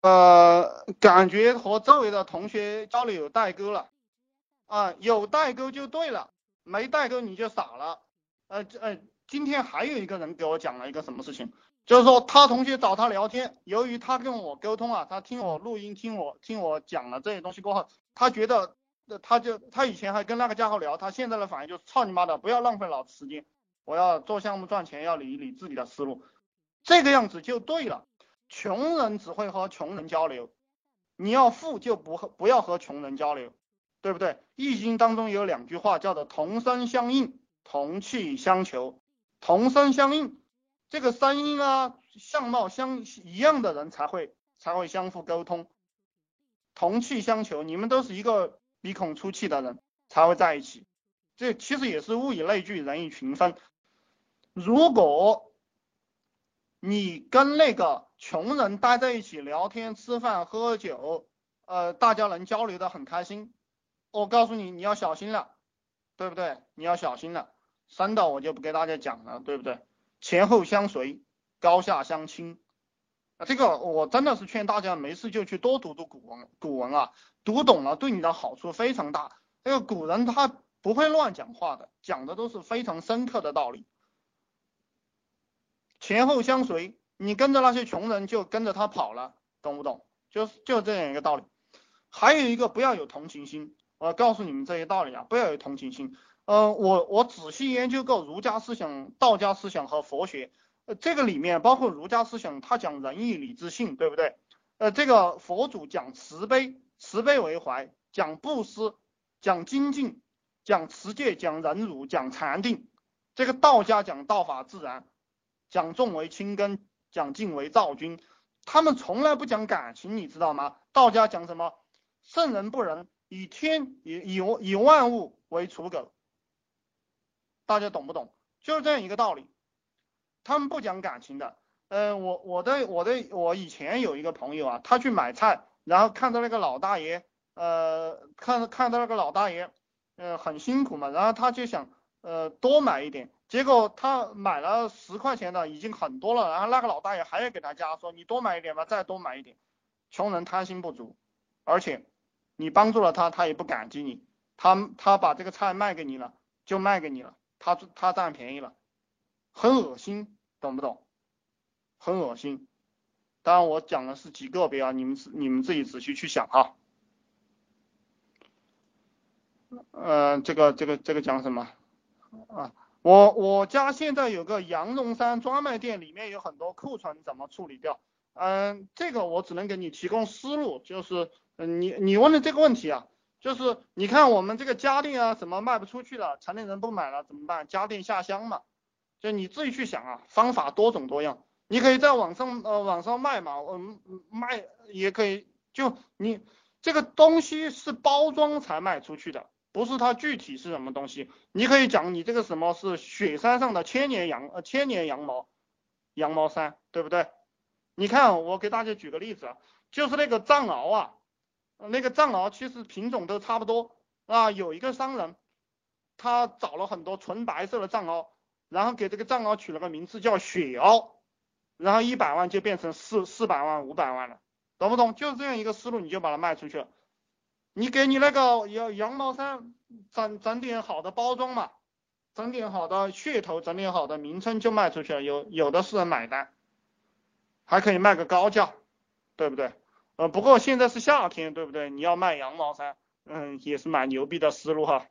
呃，感觉和周围的同学交流有代沟了，啊，有代沟就对了，没代沟你就傻了。呃呃，今天还有一个人给我讲了一个什么事情，就是说他同学找他聊天，由于他跟我沟通啊，他听我录音，听我听我讲了这些东西过后，他觉得，他就他以前还跟那个家伙聊，他现在的反应就是操你妈的，不要浪费老子时间，我要做项目赚钱，要理理自己的思路，这个样子就对了。穷人只会和穷人交流，你要富就不和不要和穷人交流，对不对？易经当中有两句话叫做同声相应，同气相求。同声相应，这个声音啊，相貌相一样的人才会才会相互沟通。同气相求，你们都是一个鼻孔出气的人才会在一起。这其实也是物以类聚，人以群分。如果你跟那个穷人待在一起聊天、吃饭、喝酒，呃，大家能交流的很开心。我告诉你，你要小心了，对不对？你要小心了。三道我就不给大家讲了，对不对？前后相随，高下相倾。啊，这个我真的是劝大家没事就去多读读古文，古文啊，读懂了对你的好处非常大。这个古人他不会乱讲话的，讲的都是非常深刻的道理。前后相随。你跟着那些穷人就跟着他跑了，懂不懂？就是就这样一个道理。还有一个不要有同情心，我告诉你们这些道理啊，不要有同情心。呃，我我仔细研究过儒家思想、道家思想和佛学，呃，这个里面包括儒家思想，他讲仁义礼智信，对不对？呃，这个佛祖讲慈悲，慈悲为怀，讲布施，讲精进，讲持戒，讲忍辱，讲禅定。这个道家讲道法自然，讲重为轻根。讲敬为造君，他们从来不讲感情，你知道吗？道家讲什么？圣人不仁，以天以以以万物为刍狗，大家懂不懂？就是这样一个道理。他们不讲感情的。嗯，我我的我的我以前有一个朋友啊，他去买菜，然后看到那个老大爷，呃，看看到那个老大爷，呃，很辛苦嘛，然后他就想，呃，多买一点。结果他买了十块钱的，已经很多了。然后那个老大爷还要给他加，说你多买一点吧，再多买一点。穷人贪心不足，而且你帮助了他，他也不感激你。他他把这个菜卖给你了，就卖给你了，他他占便宜了，很恶心，懂不懂？很恶心。当然我讲的是极个别啊，你们你们自己仔细去想哈。嗯，这个这个这个讲什么啊？我我家现在有个羊绒衫专卖店，里面有很多库存，怎么处理掉？嗯，这个我只能给你提供思路，就是嗯，你你问的这个问题啊，就是你看我们这个家电啊，什么卖不出去了，城里人不买了怎么办？家电下乡嘛，就你自己去想啊，方法多种多样，你可以在网上呃网上卖嘛，嗯卖也可以，就你这个东西是包装才卖出去的。不是它具体是什么东西，你可以讲你这个什么是雪山上的千年羊呃千年羊毛羊毛衫，对不对？你看我给大家举个例子啊，就是那个藏獒啊，那个藏獒其实品种都差不多啊。有一个商人，他找了很多纯白色的藏獒，然后给这个藏獒取了个名字叫雪獒，然后一百万就变成四四百万五百万了，懂不懂？就是这样一个思路，你就把它卖出去了。你给你那个羊羊毛衫整整点好的包装嘛，整点好的噱头，整点好的名称就卖出去了，有有的是人买单，还可以卖个高价，对不对？呃，不过现在是夏天，对不对？你要卖羊毛衫，嗯，也是蛮牛逼的思路哈。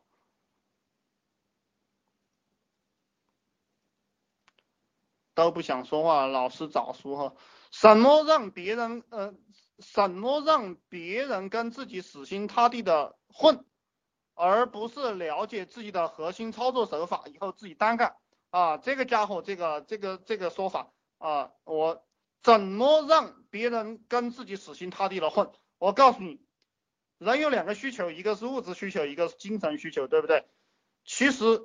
都不想说话，老师早说哈，什么让别人呃？什么让别人跟自己死心塌地的混，而不是了解自己的核心操作手法，以后自己单干啊？这个家伙，这个这个这个说法啊，我怎么让别人跟自己死心塌地的混？我告诉你，人有两个需求，一个是物质需求，一个是精神需求，对不对？其实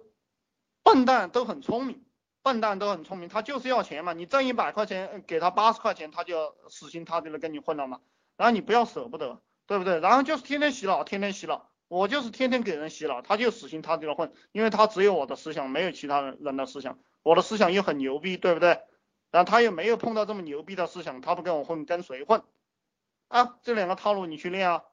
笨蛋都很聪明。笨蛋都很聪明，他就是要钱嘛。你挣一百块钱，给他八十块钱，他就死心塌地的跟你混了嘛。然后你不要舍不得，对不对？然后就是天天洗脑，天天洗脑。我就是天天给人洗脑，他就死心塌地的混，因为他只有我的思想，没有其他人的思想。我的思想又很牛逼，对不对？然后他又没有碰到这么牛逼的思想，他不跟我混，跟谁混？啊，这两个套路你去练啊，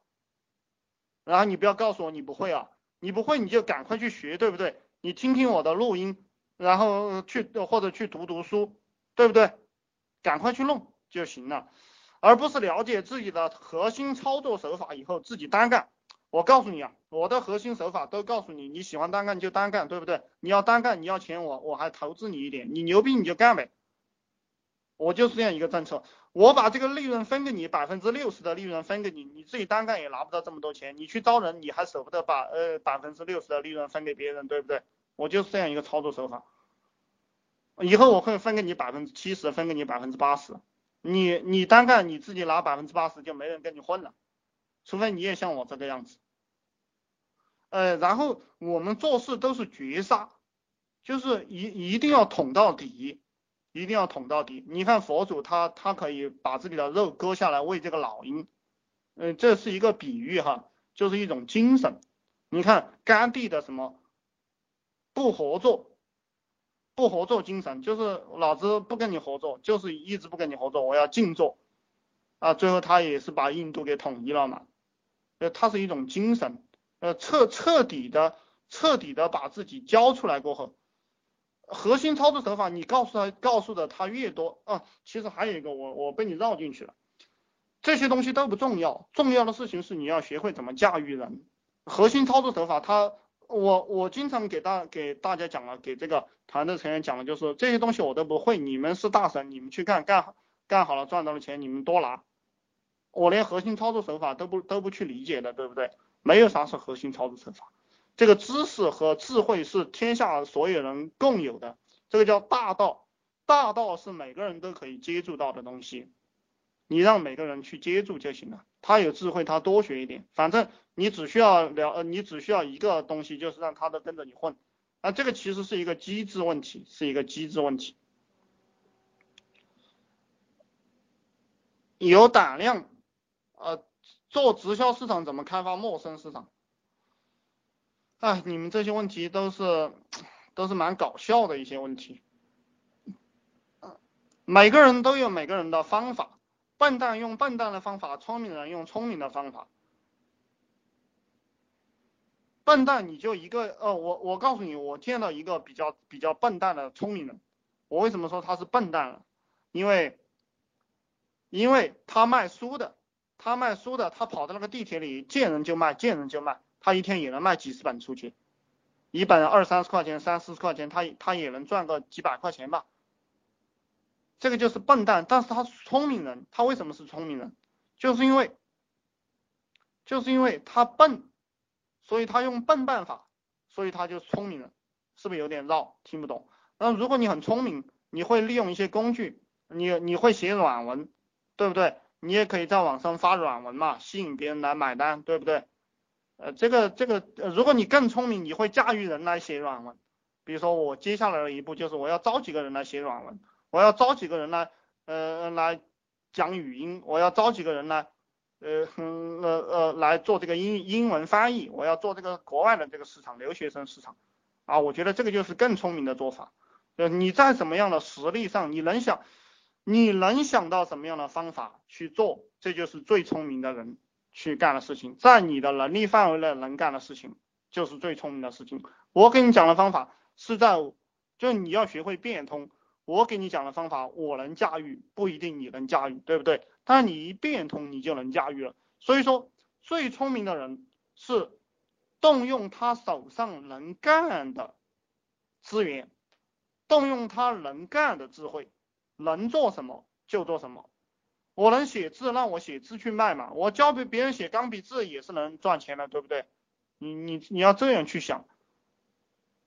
然后你不要告诉我你不会啊，你不会你就赶快去学，对不对？你听听我的录音，然后去或者去读读书，对不对？赶快去弄就行了，而不是了解自己的核心操作手法以后自己单干。我告诉你啊，我的核心手法都告诉你，你喜欢单干就单干，对不对？你要单干，你要钱，我我还投资你一点，你牛逼你就干呗。我就是这样一个政策，我把这个利润分给你，百分之六十的利润分给你，你自己单干也拿不到这么多钱，你去招人，你还舍不得把呃百分之六十的利润分给别人，对不对？我就是这样一个操作手法。以后我会分给你百分之七十，分给你百分之八十，你你单干你自己拿百分之八十，就没人跟你混了，除非你也像我这个样子。呃，然后我们做事都是绝杀，就是一一定要捅到底。一定要捅到底。你看佛祖他他可以把自己的肉割下来喂这个老鹰，嗯，这是一个比喻哈，就是一种精神。你看甘地的什么不合作，不合作精神，就是老子不跟你合作，就是一直不跟你合作，我要静坐啊。最后他也是把印度给统一了嘛，呃，他是一种精神，呃，彻彻底的彻底的把自己交出来过后。核心操作手法，你告诉他，告诉的他越多啊，其实还有一个，我我被你绕进去了，这些东西都不重要，重要的事情是你要学会怎么驾驭人。核心操作手法，他我我经常给大给大家讲了，给这个团队成员讲的就是这些东西我都不会，你们是大神，你们去干干干好了赚到了钱，你们多拿，我连核心操作手法都不都不去理解的，对不对？没有啥是核心操作手法。这个知识和智慧是天下所有人共有的，这个叫大道。大道是每个人都可以接触到的东西，你让每个人去接触就行了。他有智慧，他多学一点，反正你只需要了，呃，你只需要一个东西，就是让他都跟着你混。啊，这个其实是一个机制问题，是一个机制问题。有胆量，呃，做直销市场怎么开发陌生市场？哎，你们这些问题都是都是蛮搞笑的一些问题。每个人都有每个人的方法，笨蛋用笨蛋的方法，聪明人用聪明的方法。笨蛋你就一个，呃，我我告诉你，我见到一个比较比较笨蛋的聪明人。我为什么说他是笨蛋了？因为因为他卖书的，他卖书的，他跑到那个地铁里见人就卖，见人就卖。他一天也能卖几十本出去，一本二三十块钱、三四十块钱，他他也能赚个几百块钱吧。这个就是笨蛋，但是他聪明人。他为什么是聪明人？就是因为，就是因为他笨，所以他用笨办法，所以他就聪明人。是不是有点绕？听不懂？那如果你很聪明，你会利用一些工具，你你会写软文，对不对？你也可以在网上发软文嘛，吸引别人来买单，对不对？呃，这个这个，呃，如果你更聪明，你会驾驭人来写软文。比如说，我接下来的一步就是我要招几个人来写软文，我要招几个人来，呃，来讲语音，我要招几个人来，呃，呃呃，来做这个英英文翻译，我要做这个国外的这个市场，留学生市场。啊，我觉得这个就是更聪明的做法。呃，你在什么样的实力上，你能想，你能想到什么样的方法去做，这就是最聪明的人。去干的事情，在你的能力范围内能干的事情，就是最聪明的事情。我给你讲的方法是在，就你要学会变通。我给你讲的方法，我能驾驭，不一定你能驾驭，对不对？但你一变通，你就能驾驭了。所以说，最聪明的人是动用他手上能干的资源，动用他能干的智慧，能做什么就做什么。我能写字，让我写字去卖嘛？我教别别人写钢笔字也是能赚钱的，对不对？你你你要这样去想。